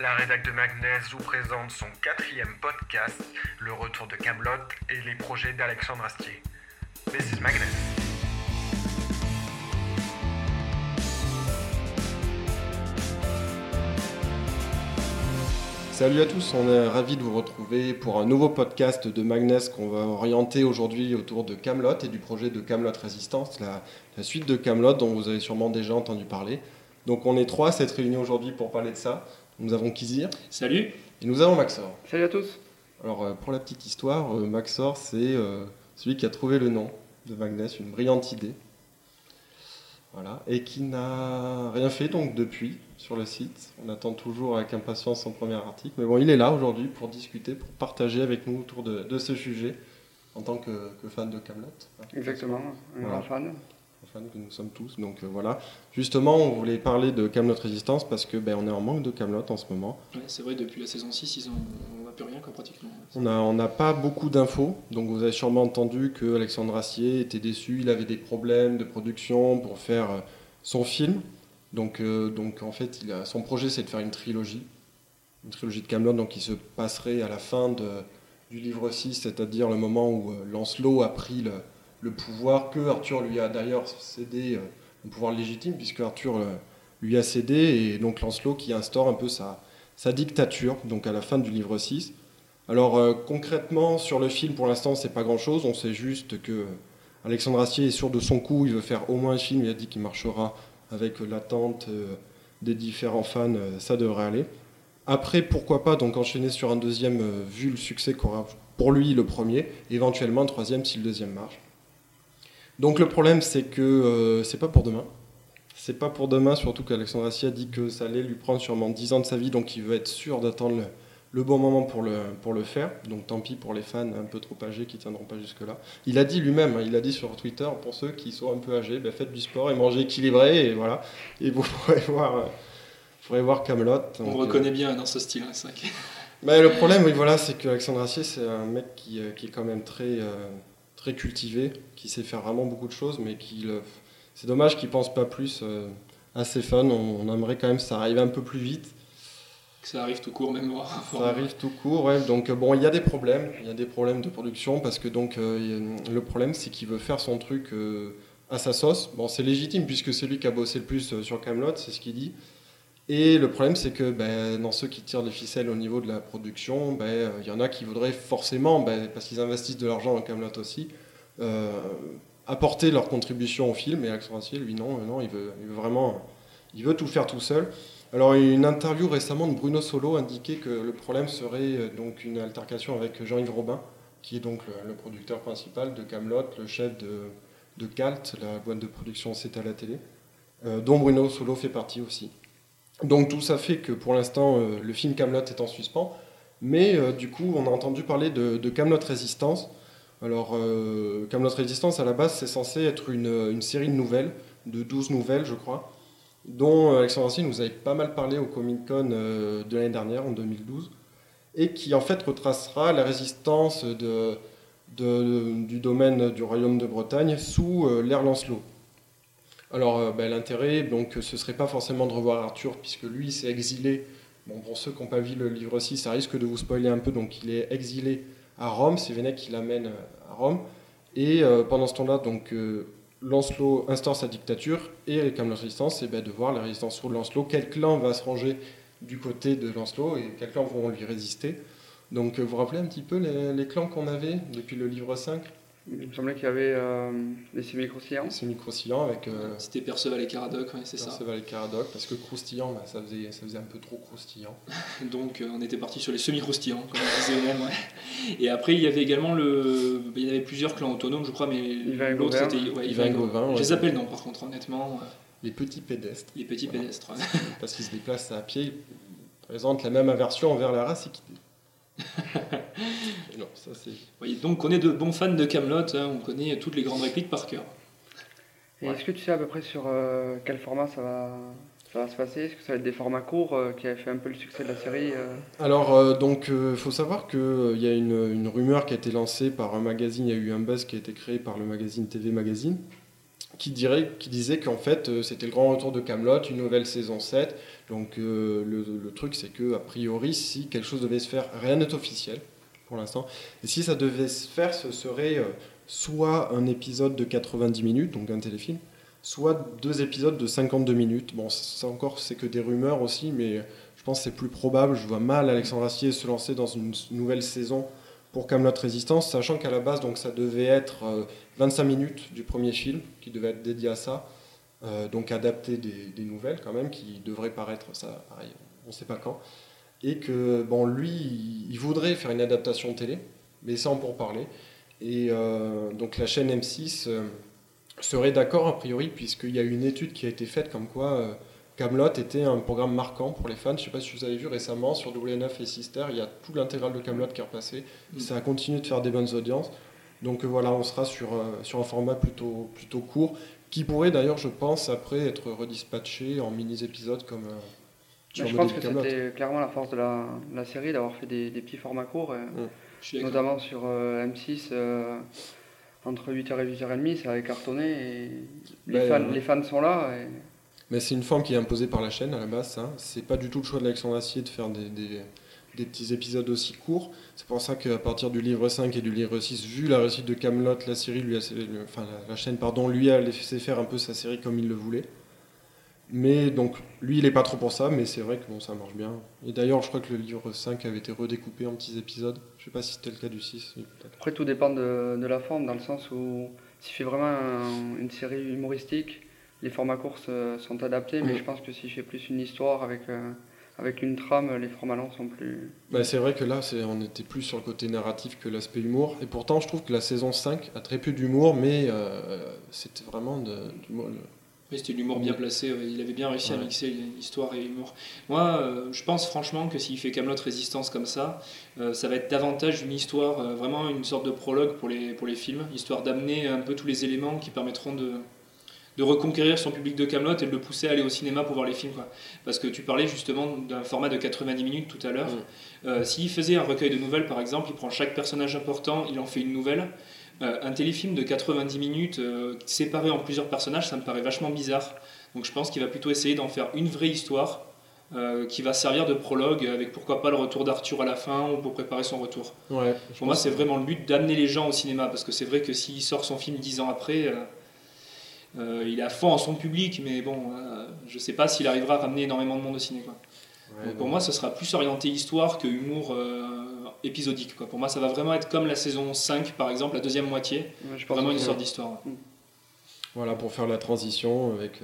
La rédac de Magnès vous présente son quatrième podcast, le retour de Camelot et les projets d'Alexandre Astier. This is Magnès. Salut à tous, on est ravis de vous retrouver pour un nouveau podcast de Magnès qu'on va orienter aujourd'hui autour de Camelot et du projet de Camelot Résistance, la, la suite de Camelot dont vous avez sûrement déjà entendu parler. Donc on est trois à s'être réunis aujourd'hui pour parler de ça. Nous avons Kizir Salut. et nous avons Maxor. Salut à tous. Alors euh, pour la petite histoire, euh, Maxor c'est euh, celui qui a trouvé le nom de Magnès, une brillante idée. Voilà, et qui n'a rien fait donc depuis sur le site. On attend toujours avec impatience son premier article. Mais bon, il est là aujourd'hui pour discuter, pour partager avec nous autour de, de ce sujet en tant que, que fan de Camelot. Exactement, un Voilà. grand fan. Que nous sommes tous. Donc euh, voilà. Justement, on voulait parler de Camelot Résistance parce que ben, on est en manque de Camelot en ce moment. Ouais, c'est vrai, depuis la saison 6, ils ont... on n'a plus rien, quoi, pratiquement. On n'a on n'a pas beaucoup d'infos, donc vous avez sûrement entendu que Alexandre Assier était déçu, il avait des problèmes de production pour faire euh, son film. Donc, euh, donc en fait, il a, son projet c'est de faire une trilogie, une trilogie de Camelot, donc qui se passerait à la fin de, du livre 6, c'est-à-dire le moment où Lancelot a pris le, le pouvoir que Arthur lui a d'ailleurs cédé, euh, le pouvoir légitime, puisque Arthur euh, lui a cédé, et donc Lancelot qui instaure un peu sa, dictature, donc à la fin du livre 6. Alors euh, concrètement sur le film pour l'instant c'est pas grand chose, on sait juste que euh, Alexandre Astier est sûr de son coup, il veut faire au moins un film, il a dit qu'il marchera avec euh, l'attente euh, des différents fans, euh, ça devrait aller. Après pourquoi pas donc enchaîner sur un deuxième euh, vu le succès qu'aura pour lui le premier, éventuellement un troisième si le deuxième marche. Donc le problème c'est que euh, c'est pas pour demain. C'est pas pour demain, surtout qu'Alexandre Astier a dit que ça allait lui prendre sûrement 10 ans de sa vie, donc il veut être sûr d'attendre le, le bon moment pour le, pour le faire. Donc tant pis pour les fans un peu trop âgés qui tiendront pas jusque-là. Il a dit lui-même, hein, il a dit sur Twitter, pour ceux qui sont un peu âgés, ben, faites du sport et mangez équilibré, et voilà. Et vous pourrez voir, euh, vous pourrez voir Camelot. On reconnaît bien dans ce style, hein, c'est vrai. que- Mais le problème, oui, voilà, c'est qu'Alexandre Assier, c'est un mec qui, euh, qui est quand même très, euh, très cultivé, qui sait faire vraiment beaucoup de choses, mais qui le... c'est dommage qu'il pense pas plus euh, à ses fans. On, on aimerait quand même que ça arrive un peu plus vite. que ça arrive tout court, même moi. Ça arrive tout court, ouais. Donc euh, bon, il y a des problèmes, il y a des problèmes de production parce que donc euh, le problème c'est qu'il veut faire son truc euh, à sa sauce. Bon, c'est légitime puisque c'est lui qui a bossé le plus sur Camelot, c'est ce qu'il dit. Et le problème c'est que ben, dans ceux qui tirent les ficelles au niveau de la production, ben, il y en a qui voudraient forcément, ben, parce qu'ils investissent de l'argent dans Camelot aussi, euh, apporter leur contribution au film. Et Alexandre Astier, lui, non, non, il veut, vraiment, il veut tout faire tout seul. Alors, une interview récemment de Bruno Solo indiquait que le problème serait euh, donc une altercation avec Jean-Yves Robin, qui est donc le, producteur principal de Camelot, le chef de, de Calt, la boîte de production C'est à la télé, euh, dont Bruno Solo fait partie aussi. Donc tout ça fait que pour l'instant, euh, le film Camelot est en suspens, mais euh, du coup, on a entendu parler de, Camelot Résistance. Alors, euh, Camelot Résistance, à la base, c'est censé être une, série de nouvelles, de 12 nouvelles, je crois, dont Alexandre Astier nous avait pas mal parlé au Comic Con de l'année dernière, en 2012, et qui en fait retracera la résistance du domaine du royaume de Bretagne sous l'ère Lancelot. Alors euh, ben, l'intérêt, donc, ce serait pas forcément de revoir Arthur, puisque lui s'est exilé. Bon, pour ceux qui n'ont pas vu le livre 6, ça risque de vous spoiler un peu, donc il est exilé à Rome, c'est Vénèque qui l'amène euh, à Rome. Et euh, pendant ce temps-là, donc euh, Lancelot instaure sa dictature et les Camelot Résistance, c'est ben, de voir la résistance sous Lancelot. Quel clan va se ranger du côté de Lancelot et quels clans vont lui résister? Donc euh, vous vous rappelez un petit peu les, les clans qu'on avait depuis le livre 5 Il me semblait qu'il y avait euh, des semi-croustillants. C'est micro-croustillant avec euh, C'était Perceval et Caradoc, ouais, c'est ça. Perceval et Caradoc, parce que croustillant, bah, ça, faisait, ça faisait un peu trop croustillant. Donc euh, on était parti sur les semi-croustillants, comme on disait même, ouais. Et après, il y avait également le. Il y avait plusieurs clans autonomes, je crois, mais l'autre Gauvin. c'était. Ouais, Yvain Gauvin, ouais. Je les appelle non, par contre, honnêtement. euh, Les petits pédestres, Les petits Voilà. pédestres. ouais. parce qu'ils se déplacent à pied, ils présentent la même aversion envers la race équitée. non, ça c'est... Voyez, donc on est de bons fans de Camelot, on connaît toutes les grandes répliques par cœur. Et Ouais. est-ce que tu sais à peu près sur euh, quel format ça va, ça va se passer? Est-ce que ça va être des formats courts euh, qui avaient fait un peu le succès de la série euh? Alors, euh, donc, il faut savoir qu'il y a une, une rumeur qui a été lancée par un magazine, il y a eu un buzz qui a été créé par le magazine TV Magazine, qui, dirait, qui disait qu'en fait euh, c'était le grand retour de Camelot, une nouvelle saison 7. Donc euh, le, le truc c'est que a priori si quelque chose devait se faire, rien n'est officiel pour l'instant. Et si ça devait se faire, ce serait euh, soit un épisode de 90 minutes, donc un téléfilm, soit deux épisodes de 52 minutes. Bon, ça encore c'est que des rumeurs aussi, mais je pense que c'est plus probable. Je vois mal Alexandre Astier se lancer dans une nouvelle saison pour Camelot Résistance, sachant qu'à la base, donc, ça devait être 25 minutes du premier film qui devait être dédié à ça, euh, donc adapté des, nouvelles quand même, qui devraient paraître, ça, on ne sait pas quand, et que bon, lui, il voudrait faire une adaptation télé, mais sans pour parler. Et euh, donc la chaîne M6 euh, serait d'accord a priori, puisqu'il y a une étude qui a été faite comme quoi Camelot était un programme marquant pour les fans. Je ne sais pas si vous avez vu récemment sur W9 et Sister, il y a tout l'intégral de Camelot qui est repassé. Mm. Ça a continué de faire des bonnes audiences. Donc euh, voilà, on sera sur, euh, sur un format plutôt, plutôt court, qui pourrait d'ailleurs, je pense, après être redispatché en mini-épisodes comme. Euh, je pense que c'était clairement la force de la, la série d'avoir fait des, des, petits formats courts, notamment sur M6 entre 8h et 8h30, ça avait cartonné et les, ben, fans, les fans sont là. Mais c'est une forme qui est imposée par la chaîne à la base. Hein. C'est pas du tout le choix d'Alexandre Assier de faire des, des petits épisodes aussi courts. C'est pour ça qu'à partir du livre 5 et du livre 6, vu la réussite de Camelot, la série lui a, enfin la, chaîne pardon, lui a laissé faire un peu sa série comme il le voulait. Mais donc lui il est pas trop pour ça, mais c'est vrai que bon ça marche bien. Et d'ailleurs je crois que le livre 5 avait été redécoupé en petits épisodes. Je sais pas si c'était le cas du 6. Après tout dépend de, de, la forme, dans le sens où s'il fait vraiment une série humoristique, les formats courts sont adaptés, mais je pense que s'il fait plus une histoire avec euh, avec une trame, les formats longs sont plus. Bah, c'est vrai que là, on était plus sur le côté narratif que l'aspect humour. Et pourtant, je trouve que la saison 5 a très peu d'humour, mais euh, c'était vraiment de, d'humour. C'était l'humour bien placé. Il avait bien réussi à mixer histoire et humour. Moi, euh, je pense franchement que s'il fait Camelot Résistance comme ça, euh, ça va être davantage une histoire, vraiment une sorte de prologue pour les, pour les films, histoire d'amener un peu tous les éléments qui permettront de, de reconquérir son public de Camelot et de le pousser à aller au cinéma pour voir les films. Quoi. Parce que tu parlais justement d'un format de 90 minutes tout à l'heure. Mm. Euh, s'il faisait un recueil de nouvelles, par exemple, il prend chaque personnage important, il en fait une nouvelle. Euh, un téléfilm de 90 minutes euh, séparé en plusieurs personnages, ça me paraît vachement bizarre. Donc je pense qu'il va plutôt essayer d'en faire une vraie histoire qui va servir de prologue avec pourquoi pas le retour d'Arthur à la fin ou pour préparer son retour. Ouais, pour moi, c'est vraiment le but d'amener les gens au cinéma parce que c'est vrai que s'il sort son film 10 ans après euh, il est à fond en son public, mais bon, euh, je ne sais pas s'il arrivera à ramener énormément de monde au ciné. pour moi, ce sera plus orienté histoire que humour euh, épisodique. Quoi. Pour moi, ça va vraiment être comme la saison 5, par exemple, la deuxième moitié. je vraiment une sorte d'histoire. Mm. Voilà, pour faire la transition avec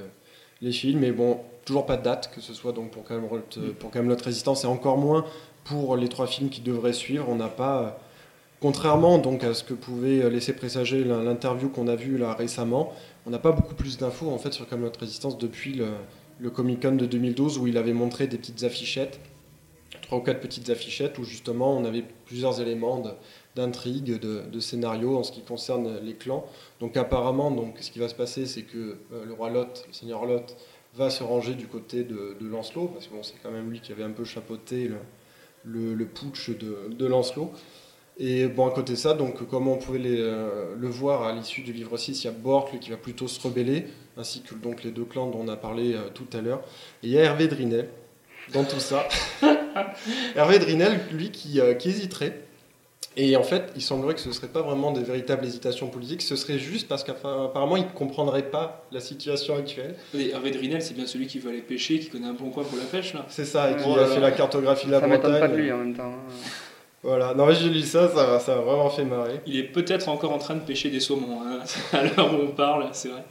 les films. Mais bon, toujours pas de date, que ce soit donc pour Camelot, pour Camelot Résistance et encore moins pour les trois films qui devraient suivre. On n'a pas Contrairement donc à ce que pouvait laisser présager l'interview qu'on a vue là récemment, on n'a pas beaucoup plus d'infos en fait sur Camelot Résistance depuis le, Comic Con de 2012 où il avait montré des petites affichettes, trois ou quatre petites affichettes où justement on avait plusieurs éléments d'intrigue, de, scénario en ce qui concerne les clans. Donc apparemment, donc ce qui va se passer, c'est que euh, le roi Lot, le seigneur Lot, va se ranger du côté de, Lancelot parce que bon, c'est quand même lui qui avait un peu chapeauté le, le, putsch de, de Lancelot. Et bon, à côté de ça, donc, comme on pouvait euh, le voir à l'issue du livre 6, il y a Bork qui va plutôt se rebeller, ainsi que donc, les deux clans dont on a parlé euh, tout à l'heure. Et il y a Hervé Drinel dans tout ça. Hervé Drinel, lui, qui, euh, qui, hésiterait. Et en fait, il semblerait que ce ne serait pas vraiment des véritables hésitations politiques, ce serait juste parce qu'apparemment, il ne comprendrait pas la situation actuelle. Hervé Drinel, c'est bien celui qui veut aller pêcher, qui connaît un bon coin pour la pêche, là. C'est ça, et qui a fait la cartographie de la ça Bretagne. pas de lui en même temps. Hein. Voilà, non, j'ai lu ça, ça, ça vraiment fait marrer. Il est peut-être encore en train de pêcher des saumons, hein, à l'heure où on parle, c'est vrai.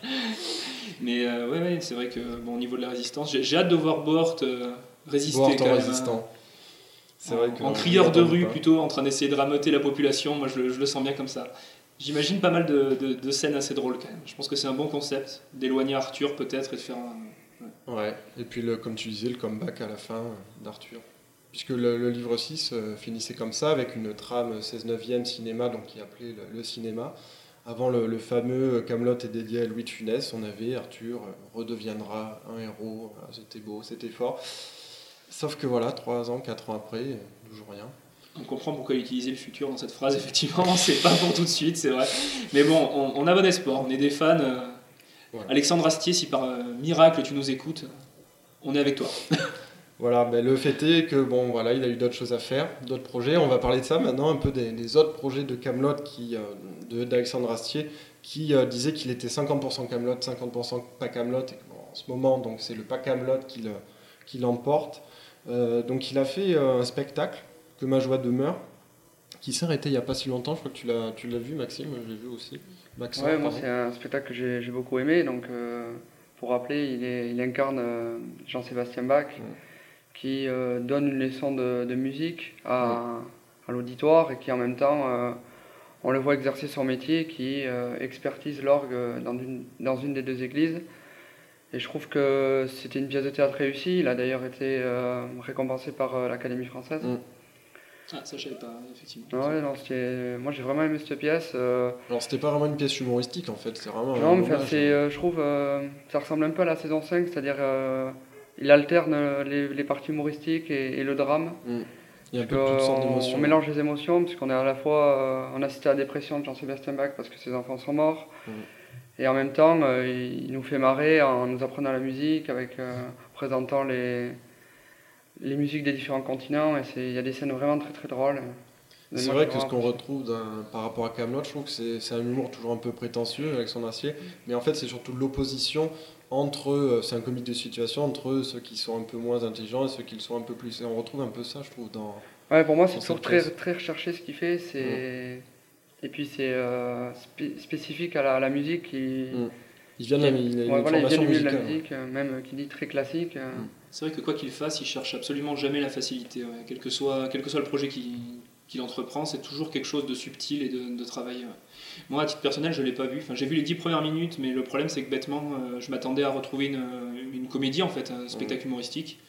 Mais euh, ouais, ouais c'est vrai que bon, au niveau de la résistance, j'ai hâte de voir Bort euh, résister. Bort quand même, résistant. C'est vrai que en crieur de rue plutôt, en train d'essayer de rameuter la population, moi je le, je le sens bien comme ça. J'imagine pas mal de, de, scènes assez drôles quand même. Je pense que c'est un bon concept d'éloigner Arthur peut-être et de faire un... Ouais. et puis le, comme tu disais, le comeback à la fin d'Arthur puisque le, livre 6 euh, finissait comme ça, avec une trame 16 9e cinéma, donc qui appelait le, cinéma. Avant le, fameux Camelot est dédié à Louis de Funès, on avait Arthur euh, redeviendra un héros, c'était beau, c'était fort. Sauf que voilà, 3 ans, 4 ans après, toujours rien. On comprend pourquoi utiliser le futur dans cette phrase, effectivement, c'est pas pour tout de suite, c'est vrai. Mais bon, on, a bon espoir, on est des fans. Euh, Alexandre Astier, si par miracle tu nous écoutes, on est avec toi. Voilà, ben le fait est que bon, voilà, il a eu d'autres choses à faire, d'autres projets. On va parler de ça maintenant, un peu des, autres projets de Camelot qui, euh, d'Alexandre Astier, qui euh, disait qu'il était 50% Camelot, 50% pas Camelot. en ce moment, donc c'est le pas Camelot qui, qui l'emporte. Euh, donc il a fait un spectacle que ma joie demeure, qui s'est arrêté il n'y a pas si longtemps. Je crois que tu l'as, tu l'as vu, Maxime. Je l'ai vu aussi. Maxime, ouais, moi c'est un spectacle que j'ai, beaucoup aimé. Donc pour rappeler, il, est, il incarne Jean-Sébastien Bach qui euh, donne une leçon de, de musique à, à l'auditoire et qui en même temps, euh, on le voit exercer son métier, qui euh, expertise l'orgue dans une, dans une des deux églises. Et je trouve que c'était une pièce de théâtre réussie. Il a d'ailleurs été récompensé par l'Académie française. Mm. Ah, ça, je savais pas, effectivement. Ouais, non, moi, j'ai vraiment aimé cette pièce. Alors, c'était pas vraiment une pièce humoristique, en fait. C'est vraiment. Non, mais c'est, je trouve, ça ressemble un peu à la saison 5, c'est-à-dire il alterne les, parties humoristiques et, le drame. Mm. Il y a un peu toutes sortes d'émotions. On mélange les émotions, puisqu'on est à la fois, euh, on assiste à la dépression de Jean-Sébastien Bach parce que ses enfants sont morts. Mm. Et en même temps, euh, il nous fait marrer en nous apprenant la musique, avec euh, présentant les, les musiques des différents continents. Et il y a des scènes vraiment très très drôles. C'est vrai que ce qu'on retrouve par rapport à Camelot, je trouve que c'est un humour toujours un peu prétentieux avec son acier, mais en fait c'est surtout l'opposition entre eux, c'est un comique de situation entre ceux qui sont un peu moins intelligents et ceux qui le sont un peu plus. Et on retrouve un peu ça, je trouve, dans. Ouais, pour moi, c'est toujours très, très recherché ce qu'il fait. C'est et puis c'est euh, spécifique à la, musique. Qui... Mm. Il vient, de, il, il vient du milieu de la musique, euh, même qui dit très classique. Euh. Mm. C'est vrai que quoi qu'il fasse, il cherche absolument jamais la facilité. Quel, que soit, quel que soit le projet qu'il entreprend, c'est toujours quelque chose de subtil et de, de travail. Moi, à titre personnel, je ne l'ai pas vu. Enfin, j'ai vu les dix premières minutes, mais le problème, c'est que bêtement, euh, je m'attendais à retrouver une, une, comédie, en fait, un spectacle humoristique.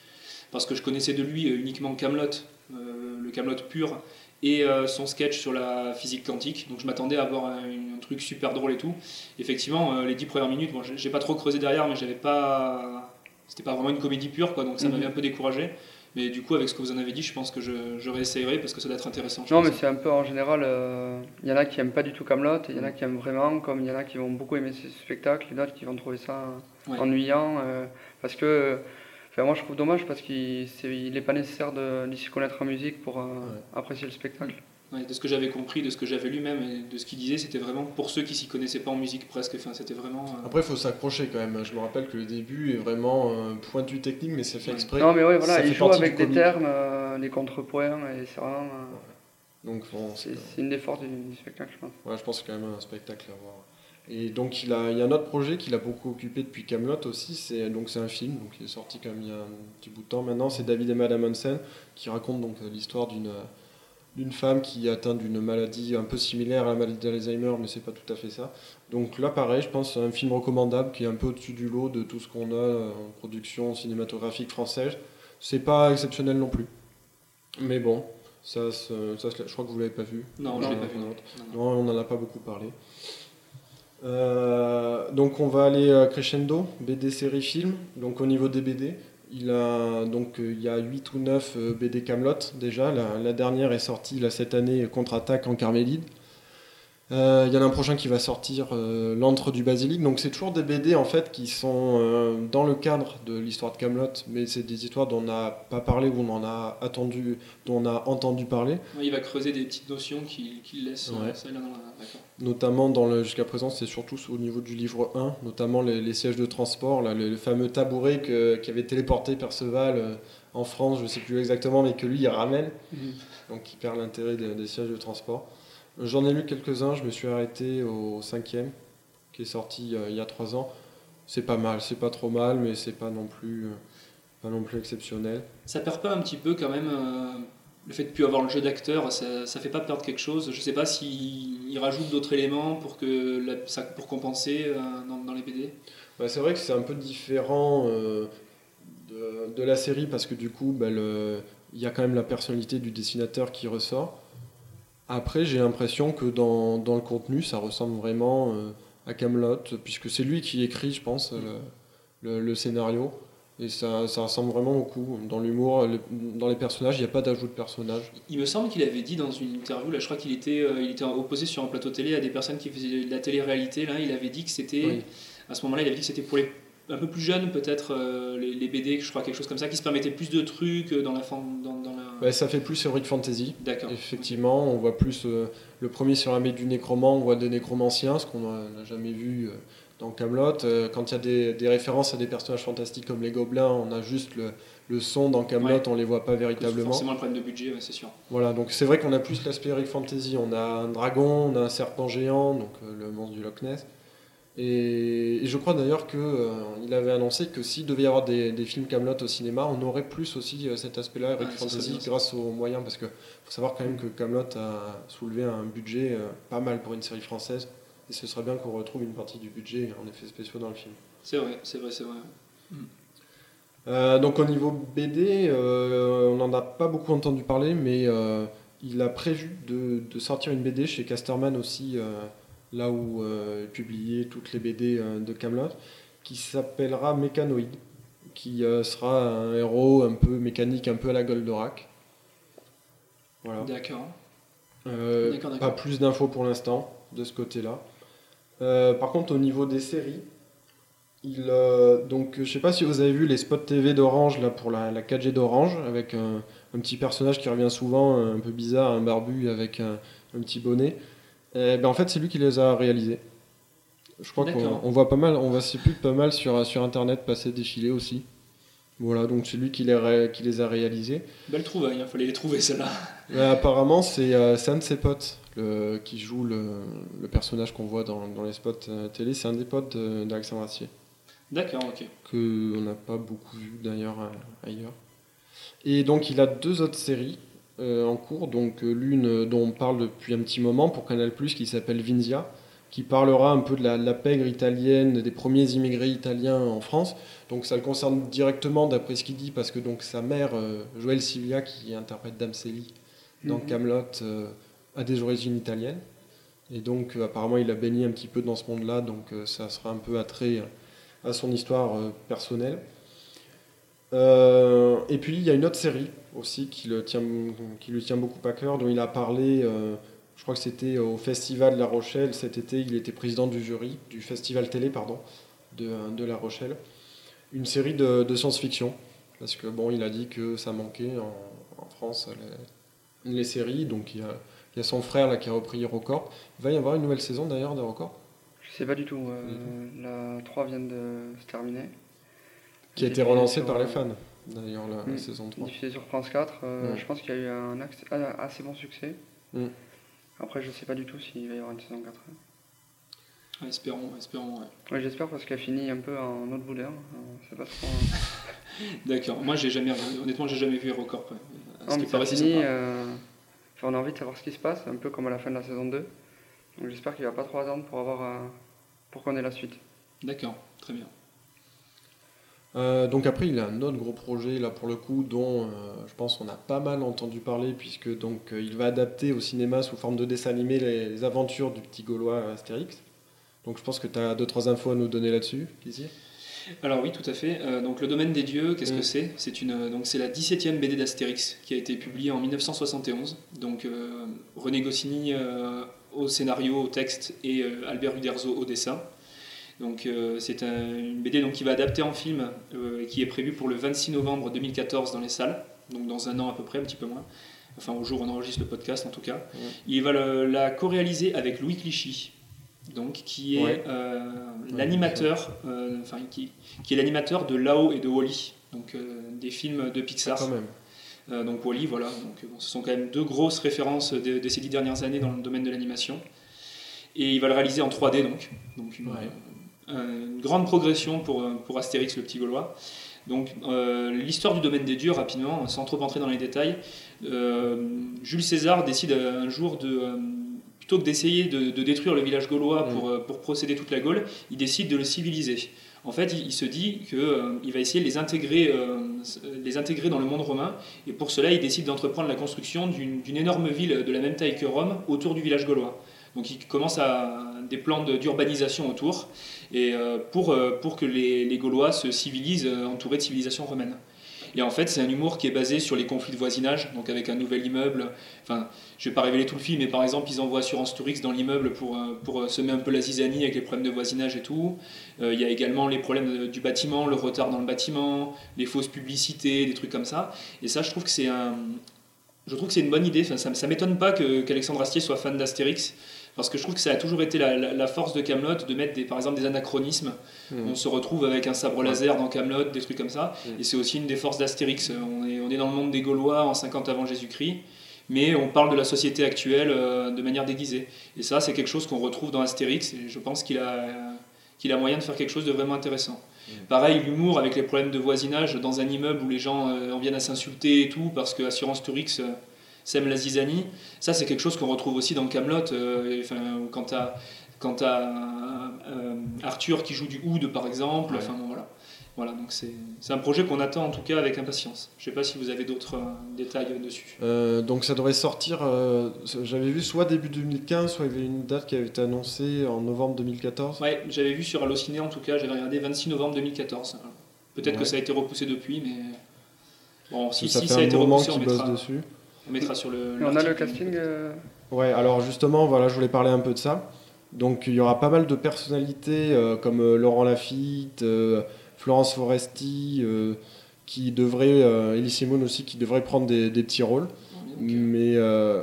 Parce que je connaissais de lui euh, uniquement Camelot, euh, le Camelot pur, et son sketch sur la physique quantique. Donc je m'attendais à avoir un, truc super drôle et tout. Effectivement, les dix premières minutes, bon, j'ai pas trop creusé derrière, mais j'avais pas. C'était pas vraiment une comédie pure, quoi, donc ça mhm. m'avait un peu découragé. Mais du coup, avec ce que vous en avez dit, je pense que je, je réessayerai parce que ça doit être intéressant. Non, mais c'est un peu en général. Euh, il y en a qui aiment pas du tout Camelot, il y en a qui aiment vraiment, comme il y en a qui vont beaucoup aimer ce spectacle, et d'autres qui vont trouver ça ennuyant. Euh, parce que. Enfin, moi, je trouve dommage parce qu'il n'est pas nécessaire de, s'y connaître en musique pour euh, apprécier le spectacle de ce que j'avais compris, de ce que j'avais lu même et de ce qu'il disait, c'était vraiment pour ceux qui s'y connaissaient pas en musique presque. Enfin, c'était vraiment. Euh, Après, il faut s'accrocher quand même. Je me rappelle que le début est vraiment euh, pointu technique, mais c'est fait exprès. Non, mais ouais, voilà, il joue avec des termes, euh, les contrepoints, et c'est vraiment. Donc, c'est une des forces du, spectacle, je pense. Ouais, je pense que c'est quand même un spectacle à voir. Et donc il, a, il y a un autre projet qu'il a beaucoup occupé depuis Camelot aussi, c'est donc c'est un film, donc il est sorti quand même il y a un petit bout de temps maintenant, c'est David et Madame Hansen qui raconte donc l'histoire d'une d'une femme qui est atteinte d'une maladie un peu similaire à la maladie d'Alzheimer, mais c'est pas tout à fait ça. Donc là, pareil, je pense c'est un film recommandable qui est un peu au-dessus du lot de tout ce qu'on a en production cinématographique française. C'est pas exceptionnel non plus. Mais bon, ça, ça, je crois que vous l'avez pas vu. Non, je l'ai pas vu. Non, on n'en a pas beaucoup parlé. Euh, donc on va aller à crescendo, BD série film. Donc au niveau des BD, il, a, donc, euh, il y a 8 ou 9 euh, BD Camelot déjà. La, dernière est sortie cette année, Contre-attaque en Carmélide. Euh, il y en a un prochain qui va sortir, euh, L'antre du basilic. Donc c'est toujours des BD en fait qui sont euh, dans le cadre de l'histoire de Camelot, mais c'est des histoires dont on n'a pas parlé ou on en a attendu, dont on a entendu parler. il va creuser des petites notions qu'il laisse. Ça, notamment dans le jusqu'à présent, c'est surtout au niveau du livre 1, notamment les, sièges de transport, là, le, fameux tabouret qui avait téléporté Perceval en France, je ne sais plus exactement, mais que lui il ramène, mhm. donc il perd l'intérêt des sièges de transport. J'en ai lu quelques-uns, je me suis arrêté au cinquième, qui est sorti euh, il y a trois ans. C'est pas mal, c'est pas trop mal, mais c'est pas non plus, euh, pas non plus exceptionnel. Ça perd pas un petit peu quand même euh, le fait de plus avoir le jeu d'acteur, ça, ça fait pas perdre quelque chose. Je sais pas s'il rajoute d'autres éléments pour que ça, pour compenser dans, les BD. c'est vrai que c'est un peu différent de, la série parce que du coup, bah, il y a quand même la personnalité du dessinateur qui ressort. Après, j'ai l'impression que dans, dans, le contenu, ça ressemble vraiment euh, à Camelot, puisque c'est lui qui écrit, je pense, le, le, scénario. Et ça, ça, ressemble vraiment beaucoup. Dans l'humour, dans les personnages, il n'y a pas d'ajout de personnages. Il me semble qu'il avait dit dans une interview, là, je crois qu'il était, euh, il était opposé sur un plateau télé à des personnes qui faisaient de la télé-réalité. Là, il avait dit que c'était À ce moment-là, il avait dit que c'était pour les un peu plus jeunes, peut-être les, BD, je crois quelque chose comme ça, qui se permettaient plus de trucs dans la dans, ça fait plus Heroic Fantasy. D'accord. Effectivement, on voit plus le premier sur la du nécromant, on voit des nécromanciens, ce qu'on n'a jamais vu dans Camelot. quand il y a des, des, références à des personnages fantastiques comme les gobelins, on a juste le, le son dans Camelot, on les voit pas véritablement. Forcément le problème de budget, c'est sûr. Voilà, donc c'est vrai qu'on a plus l'aspect Eric Fantasy. On a un dragon, on a un serpent géant, donc euh, le monstre du Loch Ness. Et, je crois d'ailleurs qu'il euh, avait annoncé que s'il devait y avoir des, films Camelot au cinéma, on aurait plus aussi euh, cet aspect-là, Eric Fantasy, grâce aux moyens, parce qu'il faut savoir quand même que Camelot a soulevé un budget pas mal pour une série française, et ce serait bien qu'on retrouve une partie du budget en effets spéciaux dans le film. C'est vrai, c'est vrai, c'est vrai. Hmm. Euh, donc au niveau BD, euh, on n'en a pas beaucoup entendu parler, mais euh, il a prévu de, sortir une BD chez Casterman aussi, là où il publiait toutes les BD de Camelot, qui s'appellera Mécanoïde, qui sera un héros un peu mécanique, un peu à la Goldorak. Voilà. D'accord. Pas plus d'infos pour l'instant de ce côté-là. par contre, au niveau des séries, il, euh, donc, je sais pas si vous avez vu les spots TV d'Orange là pour la, 4G d'Orange avec un, petit personnage qui revient souvent, un peu bizarre, un barbu avec un, petit bonnet. Et, ben, en fait, c'est lui qui les a réalisés. Je crois qu'on voit pas mal, on voit pas mal sur, sur internet passer défiler aussi. Voilà, donc c'est lui qui les, qui les a réalisés. Belle trouvaille, il fallait les trouver celle-là. apparemment, c'est euh, un de ses potes le, qui joue le, le personnage qu'on voit dans, dans, les spots euh, télé. C'est un des potes d'Alexandre Astier. D'accord, ok. Que on n'a pas beaucoup vu d'ailleurs euh, ailleurs. Et donc il a deux autres séries euh, en cours, donc euh, l'une dont on parle depuis un petit moment pour Canal+, qui s'appelle Vinzia, qui parlera un peu de la, pègre italienne, des premiers immigrés italiens en France. Donc ça le concerne directement d'après ce qu'il dit, parce que donc sa mère, Joël Sivia, qui interprète Dame Célie dans mhm. Camelot, a des origines italiennes. Et donc apparemment il a baigné un petit peu dans ce monde-là, donc ça sera un peu attrait à son histoire euh, personnelle. Euh, et puis il y a une autre série aussi qui, le tient, qui lui tient beaucoup à cœur, dont il a parlé, euh, je crois que c'était au Festival de La Rochelle cet été, il était président du jury, du Festival télé, pardon, de, de La Rochelle. Une série de, de science-fiction, parce que bon, il a dit que ça manquait en, en France les, les, séries, donc il y, a, il y, a, son frère là qui a repris Record. Il va y avoir une nouvelle saison d'ailleurs de Record? Sais pas du tout. Euh, la 3 vient de se terminer. Qui a été relancée par les fans, d'ailleurs, la, hmm. saison 3. Diffusée sur France 4. Euh, je pense qu'il y a eu un assez bon succès. Hmm. Après, je sais pas du tout s'il va y avoir une saison 4. espérons, espérons. Ouais. J'espère parce qu'elle finit un peu en autre boudin. pas trop. Hein. D'accord. Moi, j'ai jamais, honnêtement, j'ai jamais vu record. Non, mais ça finit. Euh, on a envie de savoir ce qui se passe, un peu comme à la fin de la saison 2. Donc j'espère qu'il va pas trop attendre pour avoir un pour qu'on ait la suite. D'accord, très bien. Euh, donc après, il a un autre gros projet là pour le coup, dont euh, je pense on a pas mal entendu parler puisque donc euh, il va adapter au cinéma sous forme de dessin animé les, aventures du petit Gaulois Astérix. Donc je pense que tu as deux trois infos à nous donner là-dessus, Alors oui, tout à fait. donc le domaine des dieux, qu'est-ce que mm. c'est? C'est une donc c'est la 17e BD d'Astérix qui a été publiée en 1971. Donc René Goscinny au scénario, au texte et Albert Uderzo au dessin. Donc euh, c'est une BD donc, qui va adapter en film euh, et qui est prévu pour le 26 novembre 2014 dans les salles, donc dans un an à peu près, un petit peu moins. Enfin au jour où on enregistre le podcast en tout cas. Il va la co-réaliser avec Louis Clichy, donc qui est l'animateur, enfin qui, qui, est l'animateur de Lao et de Wally, donc des films de Pixar. Quand même. Euh, donc Wally, voilà. Donc, ce sont quand même deux grosses références de, ces dix dernières années dans le domaine de l'animation. Et il va le réaliser en 3D, donc. donc une, euh, grande progression pour, pour Astérix, le petit Gaulois. Donc, euh, l'histoire du domaine des dieux, rapidement, sans trop entrer dans les détails. Jules César décide un jour de. plutôt que d'essayer de, détruire le village gaulois pour, pour procéder toute la Gaule, il décide de le civiliser en fait, il, se dit qu'il euh, va essayer de les intégrer, euh, les intégrer dans le monde romain, et pour cela, il décide d'entreprendre la construction d'une énorme ville de la même taille que Rome autour du village gaulois. Donc il commence à des plans d'urbanisation autour, et euh, pour, pour que les, Gaulois se civilisent entourés de civilisation romaine. Et en fait, c'est un humour qui est basé sur les conflits de voisinage, donc avec un nouvel immeuble. Enfin, je vais pas révéler tout le film, mais par exemple, ils envoient Assurance Tourix dans l'immeuble pour, euh, pour euh, semer un peu la zizanie avec les problèmes de voisinage et tout. Euh, il y a également les problèmes du bâtiment, le retard dans le bâtiment, les fausses publicités, des trucs comme ça. Et ça, je trouve que c'est un, une bonne idée. Enfin, ça, ça m'étonne pas qu'Alexandre Astier soit fan d'Astérix parce que je trouve que ça a toujours été la, force de Camelot de mettre des, par exemple des anachronismes. Mmh. On se retrouve avec un sabre laser dans Camelot, des trucs comme ça. Mmh. Et c'est aussi une des forces d'Astérix. On est, on est dans le monde des Gaulois en 50 avant Jésus-Christ, mais on parle de la société actuelle euh, de manière déguisée. Et ça, c'est quelque chose qu'on retrouve dans Astérix. Et je pense qu'il a, qu'il a moyen de faire quelque chose de vraiment intéressant. Mmh. Pareil, l'humour avec les problèmes de voisinage dans un immeuble où les gens euh, en viennent à s'insulter et tout, parce que Assurance Tourix. Euh, Sem la zizanie. Ça, c'est quelque chose qu'on retrouve aussi dans Camelot. Euh, enfin, as, quand euh, Arthur qui joue du oud, par exemple. Enfin, voilà. Voilà, donc c'est un projet qu'on attend en tout cas avec impatience. Je ne sais pas si vous avez d'autres euh, détails dessus. donc ça devrait sortir, j'avais vu soit début 2015, soit il y avait une date qui avait été annoncée en novembre 2014. Ouais, j'avais vu sur Allociné en tout cas, j'avais regardé 26 novembre 2014. Peut-être que ça a été repoussé depuis, mais bon, si ça, si, ça a été repoussé, on mettra... dessus. On mettra sur le. on a le casting euh, Ouais, alors justement, voilà, je voulais parler un peu de ça. Donc il y aura pas mal de personnalités euh, comme euh, Laurent Lafitte, Florence Foresti, qui devraient, Elie Simone aussi, qui devraient prendre des, petits rôles. Mais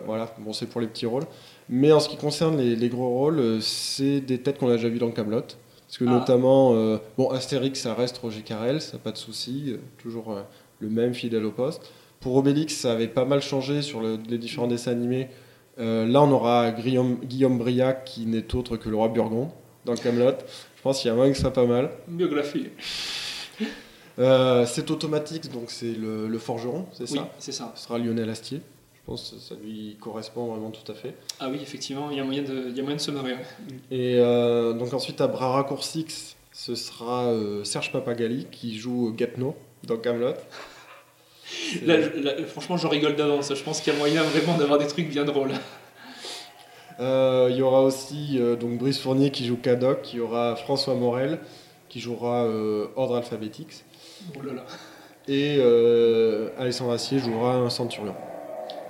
voilà, bon, c'est pour les petits rôles. Mais en ce qui concerne les, gros rôles, c'est des têtes qu'on a déjà vues dans Camelot. Parce que ah. notamment, bon, Astérix, ça reste Roger Carrel, ça pas de souci, toujours le même fidèle au poste. Pour Obélix, ça avait pas mal changé sur les différents dessins animés. Euh, là, on aura Guillaume, Guillaume Briac, qui n'est autre que le roi Burgon, dans Camelot. Je pense qu'il y a moyen que ça soit pas mal. Biographie. Euh, c'est automatique, donc c'est le, forgeron, c'est ça Oui, c'est ça. Ce sera Lionel Astier. Je pense que ça lui correspond vraiment tout à fait. Ah oui, effectivement, il y a moyen de, il y a moyen de se marier. Et euh, donc ensuite, à bras raccourcis, ce sera Serge Papagali qui joue Gapno dans Camelot. Là, franchement, je rigole d'avance. Je pense qu'il y a moyen vraiment d'avoir des trucs bien drôles. Euh, il y aura aussi euh, donc Brice Fournier qui joue Cadoc, il y aura François Morel qui jouera euh, Ordre Alphabetix. Oh là là. Et Alexandre Assier jouera un centurion.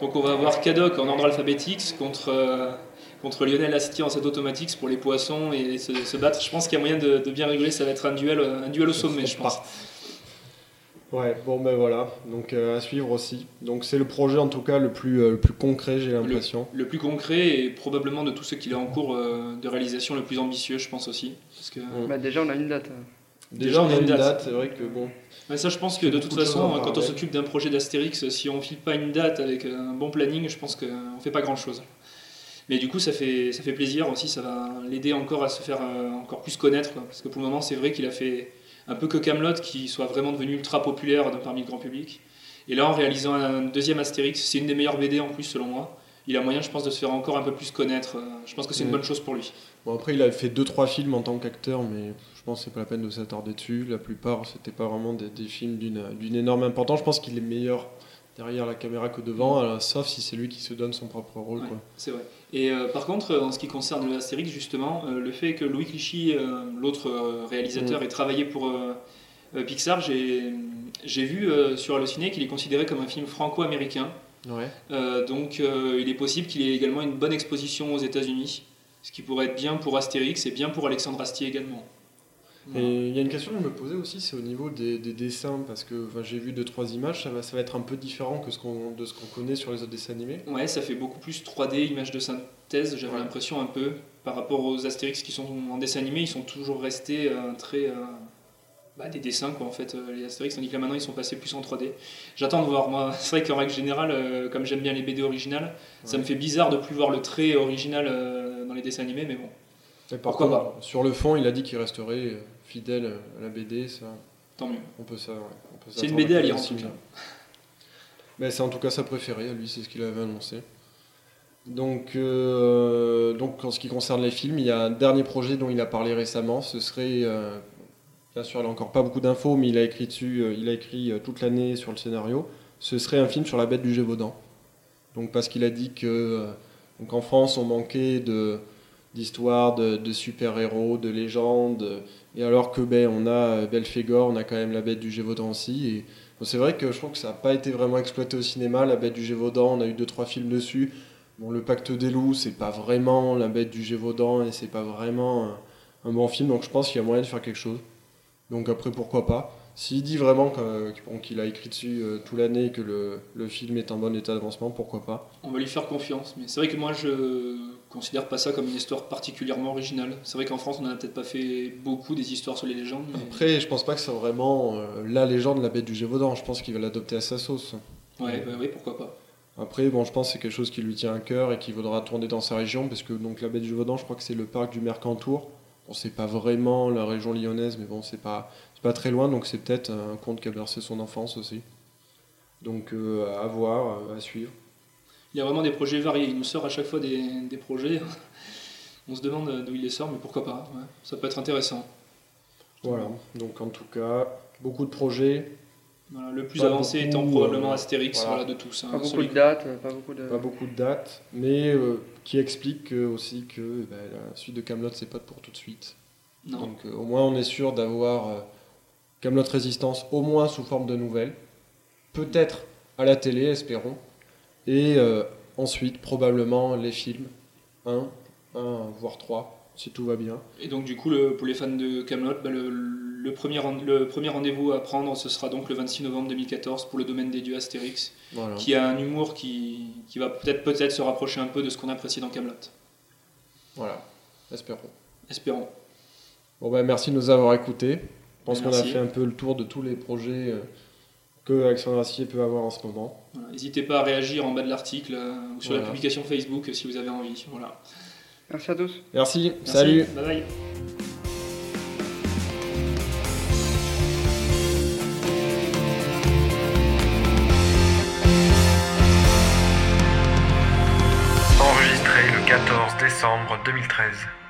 Donc on va avoir Cadoc en Ordre Alphabetix contre, contre Lionel Astier en set Automatics pour les poissons et se, battre. Je pense qu'il y a moyen de, de, bien rigoler. Ça va être un duel, un duel au sommet, je pense. Ouais, bon ben voilà, donc euh, à suivre aussi. Donc c'est le projet en tout cas le plus, euh, le plus concret, j'ai l'impression. Le, plus concret et probablement de tout ce qu'il est en cours euh, de réalisation le plus ambitieux, je pense aussi. Parce que, bah, déjà on a une date. Déjà, on a une date, c'est vrai que bon. Mais ça, je pense que de toute façon, quand on s'occupe d'un projet d'Astérix, si on file pas une date avec un bon planning, je pense qu'on fait pas grand chose. Mais du coup, ça fait, ça fait plaisir aussi, ça va l'aider encore à se faire encore plus connaître. parce que pour le moment, c'est vrai qu'il a fait un peu que Camelot qui soit vraiment devenu ultra populaire parmi le grand public. Et là, en réalisant un deuxième Astérix, c'est une des meilleures BD en plus selon moi. Il a moyen, je pense, de se faire encore un peu plus connaître. Je pense que c'est une bonne chose pour lui. Bon, après, il a fait 2-3 films en tant qu'acteur, mais je pense que c'est pas la peine de s'attarder dessus. La plupart, c'était pas vraiment des, des films d'une énorme importance. Je pense qu'il est meilleur derrière la caméra que devant, euh, sauf si c'est lui qui se donne son propre rôle. c'est vrai. Et euh, par contre, en ce qui concerne Astérix, justement, euh, le fait que Louis Clichy, l'autre réalisateur, mm. ait travaillé pour Pixar, j'ai vu sur Allociné qu'il est considéré comme un film franco-américain. donc il est possible qu'il ait également une bonne exposition aux États-Unis, ce qui pourrait être bien pour Astérix et bien pour Alexandre Astier également. Et il y a une question que je me posais aussi, c'est au niveau des, dessins, parce que j'ai vu deux trois images, ça va, ça va être un peu différent que ce qu'on, de ce qu'on connaît sur les autres dessins animés. Ouais, ça fait beaucoup plus 3D, images de synthèse, j'avais l'impression un peu, par rapport aux Astérix qui sont en dessin animé, ils sont toujours restés euh, très... Euh, bah, des dessins quoi en fait euh, les Astérix tandis que là maintenant ils sont passés plus en 3D j'attends de voir moi c'est vrai qu'en règle générale comme j'aime bien les BD originales ça me fait bizarre de plus voir le trait original dans les dessins animés mais bon. Pourquoi pas. sur le fond il a dit qu'il resterait fidèle à la BD, ça. Tant mieux. On peut ça, C'est une BD à lire en tout cas. Mais c'est en tout cas sa préférée, lui, c'est ce qu'il avait annoncé. Donc, euh, donc, en ce qui concerne les films, il y a un dernier projet dont il a parlé récemment. Ce serait, euh, bien sûr, il n'a encore pas beaucoup d'infos, mais il a écrit dessus, euh, il a écrit toute l'année sur le scénario. Ce serait un film sur la bête du Gévaudan. Donc, parce qu'il a dit que, donc en France, on manquait de d'histoires de, super-héros, de légendes. Et alors que ben, on a Belphégor, on a quand même la bête du Gévaudan aussi. Et c'est vrai que je trouve que ça n'a pas été vraiment exploité au cinéma. La Bête du Gévaudan, on a eu deux trois films dessus. Bon, le Pacte des loups, c'est pas vraiment La Bête du Gévaudan et c'est pas vraiment un, bon film. Donc je pense qu'il y a moyen de faire quelque chose. Donc après, pourquoi pas. S'il dit vraiment qu'il a écrit dessus euh, toute l'année et que le, le, film est en bon état d'avancement, pourquoi pas On va lui faire confiance. Mais c'est vrai que moi, je considère pas ça comme une histoire particulièrement originale. C'est vrai qu'en France, on n'a peut-être pas fait beaucoup des histoires sur les légendes. Après, je pense pas que c'est vraiment euh, la légende de la bête du Gévaudan. Je pense qu'il va l'adopter à sa sauce. Ouais, oui, pourquoi pas. Après, bon, je pense que c'est quelque chose qui lui tient à cœur et qui voudra tourner dans sa région, parce que donc la bête du Gévaudan, je crois que c'est le parc du Mercantour. Bon, c'est pas vraiment la région lyonnaise, mais bon, c'est pas, pas très loin, donc c'est peut-être un conte qui a bercé son enfance aussi. Donc euh, à voir, à suivre il y a vraiment des projets variés. Il nous sort à chaque fois des, projets. On se demande d'où il les sort, mais pourquoi pas. Ça peut être intéressant. Voilà, donc en tout cas, beaucoup de projets. le plus avancé étant probablement euh, Astérix voilà. de tous. Hein, pas, beaucoup de dates, pas beaucoup de Pas beaucoup de dates, mais euh, qui explique aussi que bah, la suite de Camelot c'est pas pour tout de suite. Donc euh, au moins on est sûr d'avoir Camelot Résistance au moins sous forme de nouvelles. Peut-être à la télé, espérons. Et euh, ensuite, probablement les films, un, un voire trois, si tout va bien. Et donc, du coup, le, pour les fans de Camelot, bah, le, premier, le premier rendez-vous à prendre, ce sera donc le 26 novembre 2014 pour le domaine des dieux Astérix, qui a un humour qui, qui va peut-être peut se rapprocher un peu de ce qu'on apprécie dans Camelot. Voilà, espérons. Espérons. Bon, ben merci de nous avoir écoutés. Je pense qu'on a fait un peu le tour de tous les projets. Euh, que Alexandre Assier peut avoir en ce moment. N'hésitez pas à réagir en bas de l'article euh, ou sur la publication Facebook si vous avez envie. Voilà. Merci à tous. Merci, salut. Bye bye. Enregistré le 14 décembre 2013.